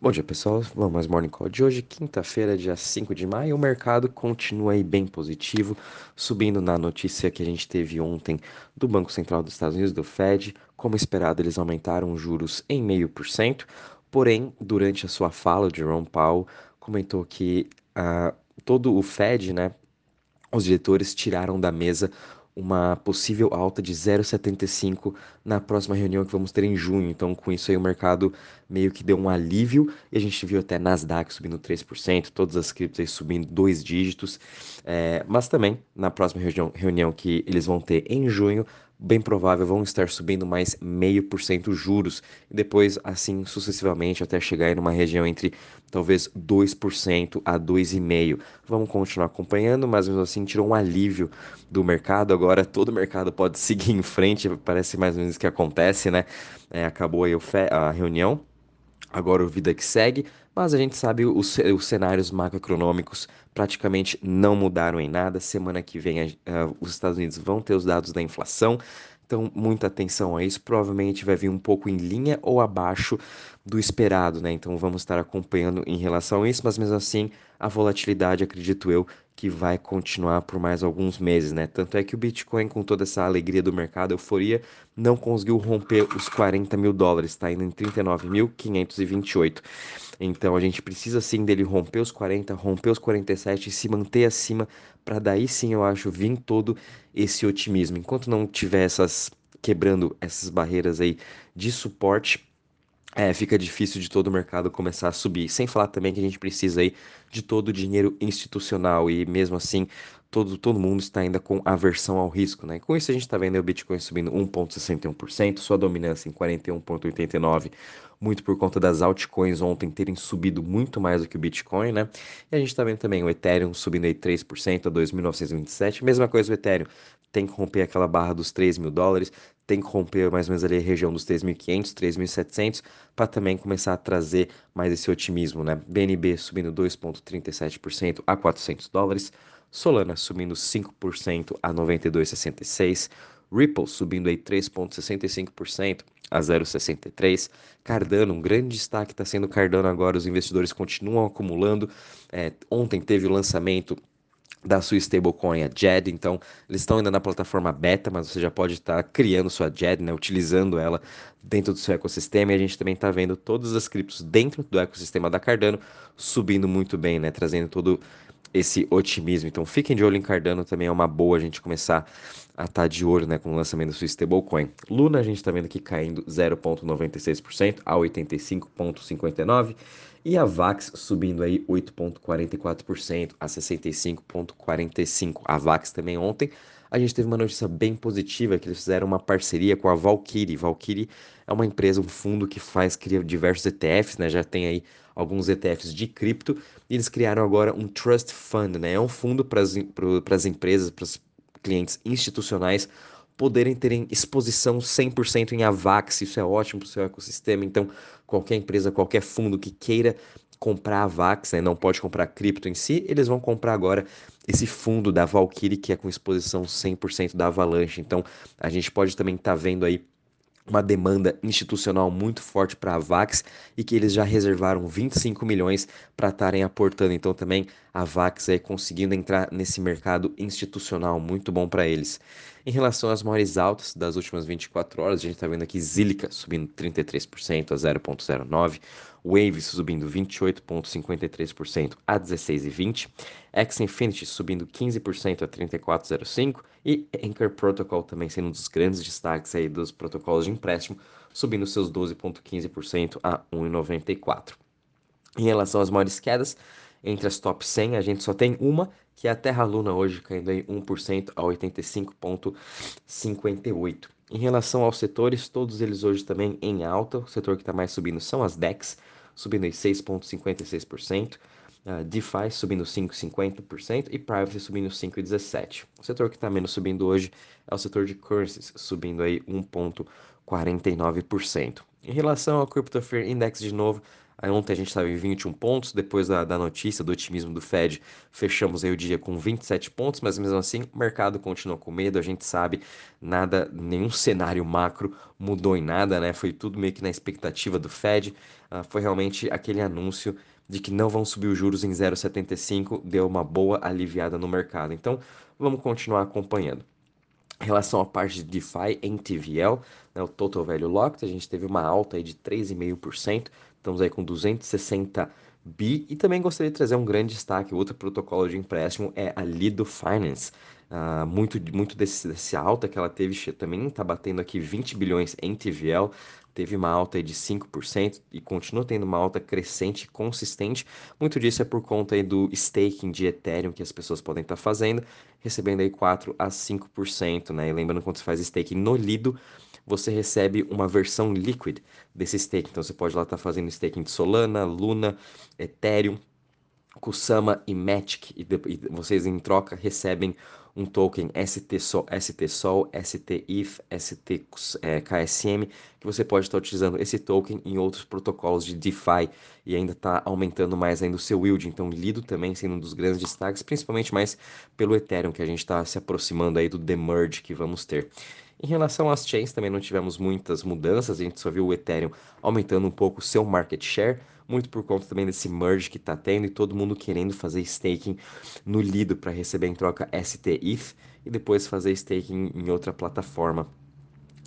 Bom dia pessoal, vamos mais Morning Call de hoje, quinta-feira, dia 5 de maio. O mercado continua aí bem positivo, subindo na notícia que a gente teve ontem do Banco Central dos Estados Unidos, do Fed. Como esperado, eles aumentaram juros em meio por cento, porém, durante a sua fala, o Jerome Powell comentou que uh, todo o Fed, né, os diretores tiraram da mesa uma possível alta de 0,75 na próxima reunião que vamos ter em junho. Então, com isso aí, o mercado meio que deu um alívio e a gente viu até Nasdaq subindo 3%, todas as criptos aí subindo dois dígitos. É, mas também, na próxima reunião, reunião que eles vão ter em junho, bem provável vão estar subindo mais meio por cento juros e depois assim sucessivamente até chegar em uma região entre talvez 2% a 2,5%. Vamos continuar acompanhando, mas mesmo assim tirou um alívio do mercado. Agora todo o mercado pode seguir em frente, parece mais ou menos que acontece, né? É, acabou aí a reunião, agora o vida que segue, mas a gente sabe os, os cenários macroeconômicos praticamente não mudaram em nada. Semana que vem uh, os Estados Unidos vão ter os dados da inflação, então muita atenção a isso. Provavelmente vai vir um pouco em linha ou abaixo do esperado, né? Então vamos estar acompanhando em relação a isso, mas mesmo assim a volatilidade, acredito eu, que vai continuar por mais alguns meses, né? Tanto é que o Bitcoin, com toda essa alegria do mercado, euforia, não conseguiu romper os 40 mil dólares, está indo em 39.528. Então a gente precisa sim dele romper os 40, romper os 47 e se manter acima, para daí sim eu acho vir todo esse otimismo. Enquanto não tiver essas quebrando essas barreiras aí de suporte, é, fica difícil de todo o mercado começar a subir. Sem falar também que a gente precisa aí de todo o dinheiro institucional e mesmo assim todo, todo mundo está ainda com aversão ao risco, né? Com isso a gente está vendo o Bitcoin subindo 1,61%, sua dominância em 41,89%, muito por conta das altcoins ontem terem subido muito mais do que o Bitcoin, né? E a gente está vendo também o Ethereum subindo aí 3% a 2.927, mesma coisa o Ethereum, tem que romper aquela barra dos 3 mil dólares, tem que romper mais ou menos ali a região dos 3.500, 3.700, para também começar a trazer mais esse otimismo, né? BNB subindo 2,37% a 400 dólares, Solana subindo 5% a 92,66%, Ripple subindo aí 3,65% a 0,63%. Cardano, um grande destaque está sendo Cardano agora, os investidores continuam acumulando. É, ontem teve o lançamento da sua stablecoin, a JED. Então, eles estão ainda na plataforma beta, mas você já pode estar criando sua JED, né, utilizando ela dentro do seu ecossistema. E a gente também está vendo todas as criptos dentro do ecossistema da Cardano subindo muito bem, né, trazendo todo esse otimismo. Então, fiquem de olho em Cardano, também é uma boa a gente começar a estar tá de olho né, com o lançamento da sua stablecoin. Luna, a gente está vendo aqui caindo 0,96% a 85,59%. E a VAX subindo aí 8,44% a 65,45%. A VAX também ontem a gente teve uma notícia bem positiva que eles fizeram uma parceria com a Valkyrie. Valkyrie é uma empresa, um fundo que faz cria diversos ETFs, né? Já tem aí alguns ETFs de cripto. E eles criaram agora um Trust Fund, né? É um fundo para as empresas, para os clientes institucionais poderem terem exposição 100% em AVAX. Isso é ótimo para o seu ecossistema. Então, qualquer empresa, qualquer fundo que queira comprar AVAX, né, não pode comprar cripto em si, eles vão comprar agora esse fundo da Valkyrie que é com exposição 100% da Avalanche. Então, a gente pode também estar tá vendo aí uma demanda institucional muito forte para a Vax e que eles já reservaram 25 milhões para estarem aportando. Então também a Vax aí conseguindo entrar nesse mercado institucional, muito bom para eles. Em relação às maiores altas das últimas 24 horas, a gente está vendo aqui Zilica subindo 33% a 0,09, Waves subindo 28,53% a 16,20%, X Infinity subindo 15% a 34,05% e Anchor Protocol também sendo um dos grandes destaques aí dos protocolos de empréstimo, subindo seus 12,15% a 1,94%. Em relação às maiores quedas, entre as top 100, a gente só tem uma, que é a Terra Luna hoje, caindo aí 1% a 85,58%. Em relação aos setores, todos eles hoje também em alta. O setor que está mais subindo são as DEX, subindo em 6,56%. Uh, DeFi subindo 5,50% e Privacy subindo 5,17%. O setor que está menos subindo hoje é o setor de currencies, subindo aí 1,49%. Em relação ao Crypto Fear Index, de novo, Aí ontem a gente estava em 21 pontos, depois da, da notícia do otimismo do Fed, fechamos aí o dia com 27 pontos, mas mesmo assim o mercado continua com medo, a gente sabe, nada, nenhum cenário macro mudou em nada, né? Foi tudo meio que na expectativa do Fed, uh, foi realmente aquele anúncio de que não vão subir os juros em 0,75, deu uma boa aliviada no mercado. Então, vamos continuar acompanhando. Em relação à parte de DeFi em TVL, né, o Total Value Locked, a gente teve uma alta aí de 3,5%, estamos aí com 260 bi, e também gostaria de trazer um grande destaque, outro protocolo de empréstimo é a Lido Finance, uh, muito, muito desse, desse alta que ela teve, também está batendo aqui 20 bilhões em TVL, teve uma alta de 5% e continua tendo uma alta crescente consistente. Muito disso é por conta aí do staking de Ethereum que as pessoas podem estar tá fazendo, recebendo aí 4 a 5%, né? E lembrando quando você faz staking no Lido, você recebe uma versão liquid desse stake. Então você pode lá estar tá fazendo staking de Solana, Luna, Ethereum, Kusama e Matic e, e vocês em troca recebem um token ST Sol, ST Sol, ST ETH, ST é, KSM, que você pode estar utilizando esse token em outros protocolos de DeFi e ainda está aumentando mais ainda o seu yield. Então, Lido também sendo um dos grandes destaques, principalmente mais pelo Ethereum, que a gente está se aproximando aí do demerge que vamos ter. Em relação às chains, também não tivemos muitas mudanças, a gente só viu o Ethereum aumentando um pouco o seu market share, muito por conta também desse merge que está tendo e todo mundo querendo fazer staking no Lido para receber em troca STETH e depois fazer staking em outra plataforma.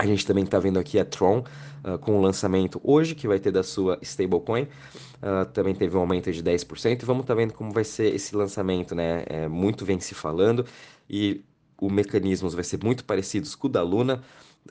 A gente também está vendo aqui a Tron uh, com o lançamento hoje, que vai ter da sua stablecoin. Uh, também teve um aumento de 10%. E vamos estar tá vendo como vai ser esse lançamento, né? É, muito vem se falando. E o mecanismos vai ser muito parecidos com o da Luna.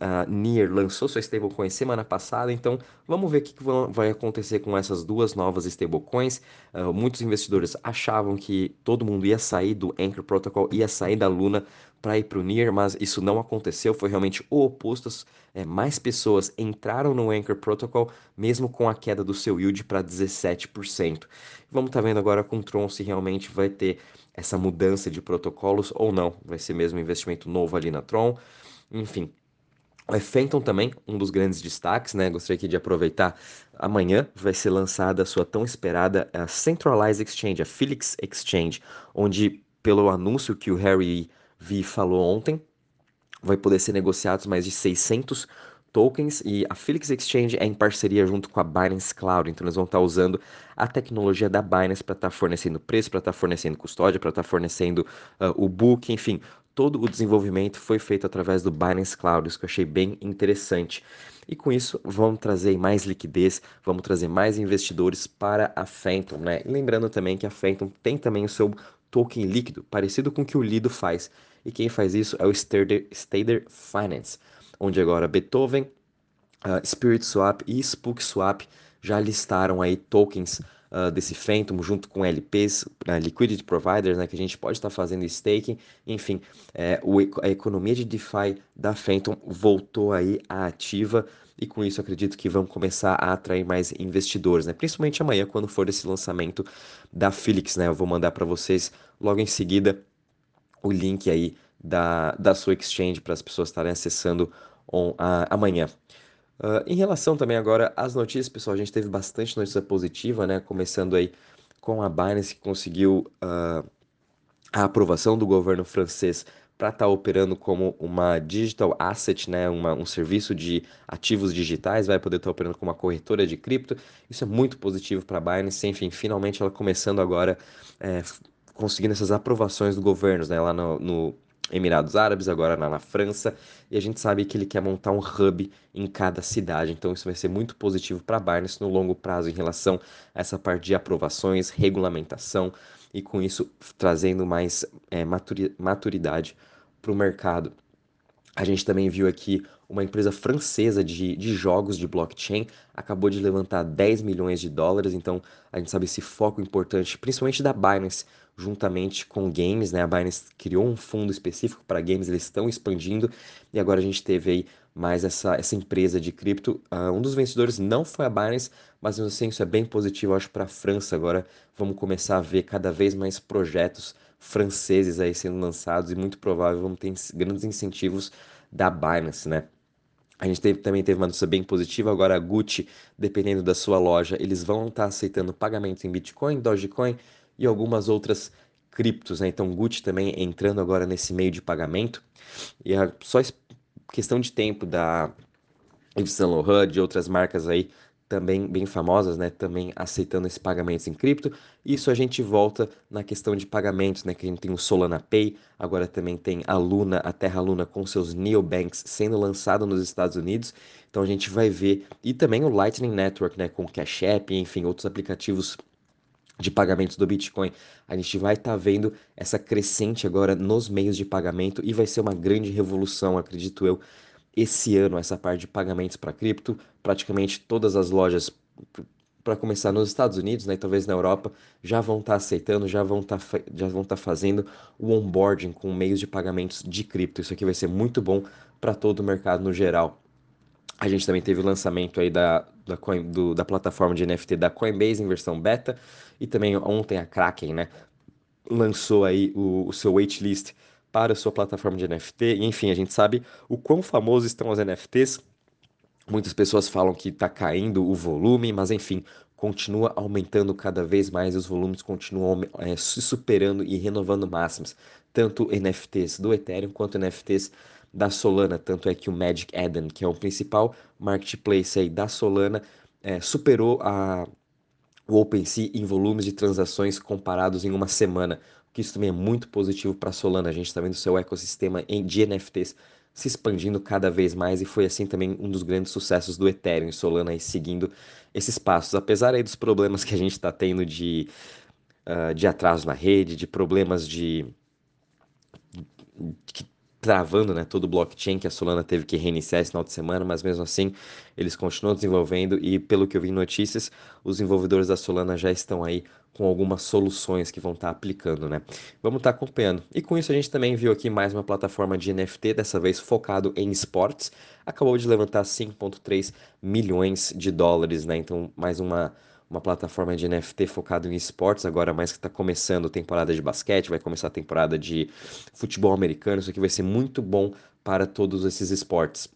A Nier lançou sua stablecoin semana passada, então vamos ver o que, que vai acontecer com essas duas novas stablecoins. Uh, muitos investidores achavam que todo mundo ia sair do Anchor Protocol, ia sair da Luna para ir para o Nier, mas isso não aconteceu, foi realmente o oposto. É, mais pessoas entraram no Anchor Protocol, mesmo com a queda do seu yield para 17%. Vamos estar tá vendo agora com o Tron se realmente vai ter essa mudança de protocolos ou não. Vai ser mesmo um investimento novo ali na Tron. Enfim, o Phantom também, um dos grandes destaques, né? Gostaria aqui de aproveitar. Amanhã vai ser lançada a sua tão esperada a Centralized Exchange, a Felix Exchange, onde, pelo anúncio que o Harry V falou ontem, vai poder ser negociados mais de 600 tokens e a Felix Exchange é em parceria junto com a Binance Cloud, então eles vão estar usando a tecnologia da Binance para estar fornecendo preço, para estar fornecendo custódia, para estar fornecendo uh, o book, enfim, todo o desenvolvimento foi feito através do Binance Cloud, isso que eu achei bem interessante. E com isso, vamos trazer mais liquidez, vamos trazer mais investidores para a Phantom, né? Lembrando também que a Phantom tem também o seu token líquido, parecido com o que o Lido faz. E quem faz isso é o Stader, Stader Finance onde agora Beethoven, uh, Spirit Swap e Spook Swap já listaram aí tokens uh, desse Phantom junto com LPs, uh, né, Liquidity Providers, né, que a gente pode estar tá fazendo staking, enfim, é, o, a economia de DeFi da Phantom voltou aí à ativa e com isso acredito que vão começar a atrair mais investidores, né? Principalmente amanhã quando for esse lançamento da Felix, né? Eu vou mandar para vocês logo em seguida o link aí da, da sua exchange para as pessoas estarem acessando on, a, amanhã. Uh, em relação também agora às notícias, pessoal, a gente teve bastante notícia positiva, né? Começando aí com a Binance que conseguiu uh, a aprovação do governo francês para estar tá operando como uma digital asset, né, uma, um serviço de ativos digitais, vai poder estar tá operando como uma corretora de cripto. Isso é muito positivo para a Binance. Enfim, finalmente ela começando agora é, conseguindo essas aprovações do governo, né, lá no, no Emirados Árabes, agora na, França, e a gente sabe que ele quer montar um hub em cada cidade, então isso vai ser muito positivo para a Binance no longo prazo em relação a essa parte de aprovações, regulamentação e com isso trazendo mais é, maturidade para o mercado. A gente também viu aqui uma empresa francesa de, de jogos de blockchain acabou de levantar 10 milhões de dólares, então a gente sabe esse foco importante, principalmente da Binance, juntamente com games, né? A Binance criou um fundo específico para games, eles estão expandindo e agora a gente teve aí mais essa, essa empresa de cripto. Uh, um dos vencedores não foi a Binance, mas assim, isso é bem positivo, acho, para a França. Agora vamos começar a ver cada vez mais projetos franceses aí sendo lançados e muito provável vamos ter grandes incentivos da Binance, né? A gente teve, também teve uma notícia bem positiva. Agora, a Gucci, dependendo da sua loja, eles vão estar aceitando pagamentos em Bitcoin, Dogecoin e algumas outras criptos, né? Então, Gucci também entrando agora nesse meio de pagamento. E é só questão de tempo da Yves Saint Laurent, de outras marcas aí também bem famosas, né, também aceitando esses pagamentos em cripto. Isso a gente volta na questão de pagamentos, né, que a gente tem o Solana Pay, agora também tem a Luna, a Terra Luna com seus neobanks sendo lançado nos Estados Unidos. Então a gente vai ver e também o Lightning Network, né, com Cash App, enfim, outros aplicativos de pagamentos do Bitcoin. A gente vai estar tá vendo essa crescente agora nos meios de pagamento e vai ser uma grande revolução, acredito eu, esse ano essa parte de pagamentos para cripto. Praticamente todas as lojas, para começar nos Estados Unidos, né, talvez na Europa, já vão estar tá aceitando, já vão tá, já vão estar tá fazendo o onboarding com meios de pagamentos de cripto. Isso aqui vai ser muito bom para todo o mercado no geral. A gente também teve o lançamento aí da, da, Coin, do, da plataforma de NFT da Coinbase em versão beta e também ontem a Kraken, né, lançou aí o, o seu waitlist para a sua plataforma de NFT. E, enfim, a gente sabe o quão famosos estão as NFTs. Muitas pessoas falam que está caindo o volume, mas enfim, continua aumentando cada vez mais, os volumes continuam é, se superando e renovando máximas, tanto NFTs do Ethereum quanto NFTs da Solana. Tanto é que o Magic Eden, que é o principal marketplace aí da Solana, é, superou a, o OpenSea em volumes de transações comparados em uma semana que isso também é muito positivo para a Solana. A gente está vendo o seu ecossistema de NFTs se expandindo cada vez mais e foi assim também um dos grandes sucessos do Ethereum, Solana aí seguindo esses passos. Apesar aí dos problemas que a gente está tendo de, uh, de atraso na rede, de problemas de, de travando né, todo o blockchain que a Solana teve que reiniciar esse final de semana, mas mesmo assim eles continuam desenvolvendo e pelo que eu vi em notícias, os desenvolvedores da Solana já estão aí com algumas soluções que vão estar aplicando, né? Vamos estar acompanhando. E com isso a gente também viu aqui mais uma plataforma de NFT, dessa vez focado em esportes, acabou de levantar 5.3 milhões de dólares, né? Então mais uma uma plataforma de NFT focado em esportes, agora mais que está começando a temporada de basquete, vai começar a temporada de futebol americano, isso aqui vai ser muito bom para todos esses esportes.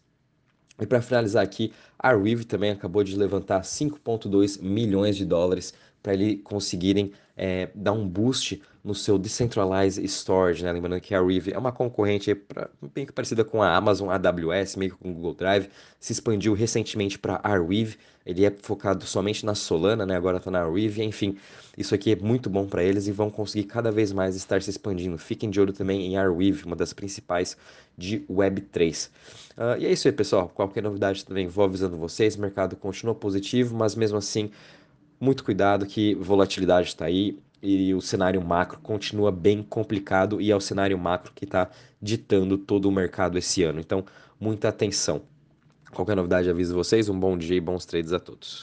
E para finalizar aqui, a Rive também acabou de levantar 5,2 milhões de dólares para eles conseguirem é, dar um boost no seu Decentralized Storage, né? Lembrando que a Rive é uma concorrente pra, bem parecida com a Amazon AWS, meio que com o Google Drive, se expandiu recentemente para a Rive, ele é focado somente na Solana, né? Agora está na Rive, enfim, isso aqui é muito bom para eles e vão conseguir cada vez mais estar se expandindo. Fiquem de olho também em Arweave, uma das principais de Web3. Uh, ah, e é isso aí, pessoal. Qualquer novidade também vou avisando vocês. O mercado continua positivo, mas mesmo assim, muito cuidado que volatilidade está aí e o cenário macro continua bem complicado e é o cenário macro que está ditando todo o mercado esse ano. Então, muita atenção. Qualquer novidade, aviso vocês. Um bom dia e bons trades a todos.